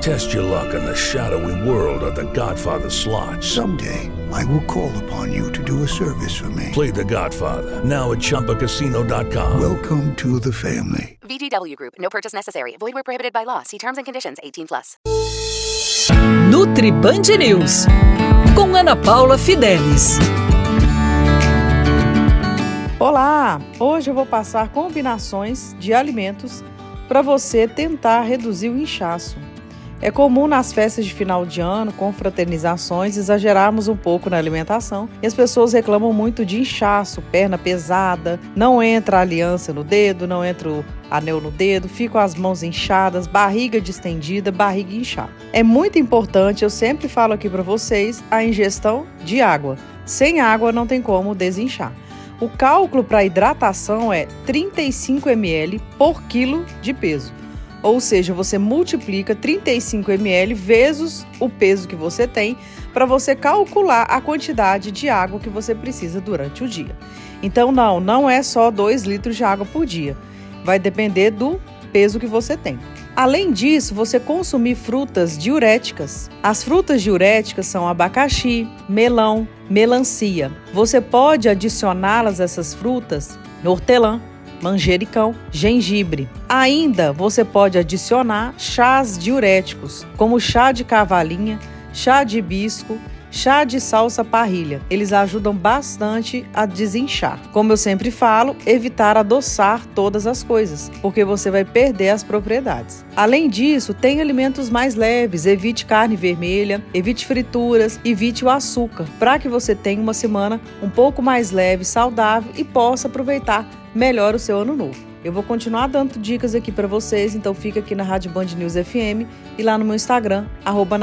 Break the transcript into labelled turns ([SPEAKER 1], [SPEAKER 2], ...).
[SPEAKER 1] Test your luck in the shadowy world of The Godfather slot.
[SPEAKER 2] Someday, I will call upon you to do a service for me.
[SPEAKER 1] Play The Godfather now at ChumbaCasino.com.
[SPEAKER 2] Welcome to the family.
[SPEAKER 3] VGW Group. No purchase necessary. Void where prohibited by law. See terms and conditions. 18 plus.
[SPEAKER 4] Nutri Band News com Ana Paula Fidelis.
[SPEAKER 5] Olá! Hoje eu vou passar combinações de alimentos para você tentar reduzir o inchaço. É comum nas festas de final de ano, com fraternizações, exagerarmos um pouco na alimentação e as pessoas reclamam muito de inchaço, perna pesada, não entra a aliança no dedo, não entra o anel no dedo, ficam as mãos inchadas, barriga distendida, barriga inchada. É muito importante, eu sempre falo aqui para vocês, a ingestão de água. Sem água não tem como desinchar. O cálculo para hidratação é 35 ml por quilo de peso. Ou seja, você multiplica 35 ml vezes o peso que você tem para você calcular a quantidade de água que você precisa durante o dia. Então, não, não é só 2 litros de água por dia. Vai depender do peso que você tem. Além disso, você consumir frutas diuréticas. As frutas diuréticas são abacaxi, melão, melancia. Você pode adicioná-las essas frutas hortelã, manjericão, gengibre. Ainda você pode adicionar chás diuréticos, como chá de cavalinha, chá de hibisco, chá de salsa parrilha. Eles ajudam bastante a desinchar. Como eu sempre falo, evitar adoçar todas as coisas, porque você vai perder as propriedades. Além disso, tem alimentos mais leves, evite carne vermelha, evite frituras, evite o açúcar, para que você tenha uma semana um pouco mais leve, saudável e possa aproveitar melhora o seu ano novo. Eu vou continuar dando dicas aqui para vocês, então fica aqui na Rádio Band News FM e lá no meu Instagram, arroba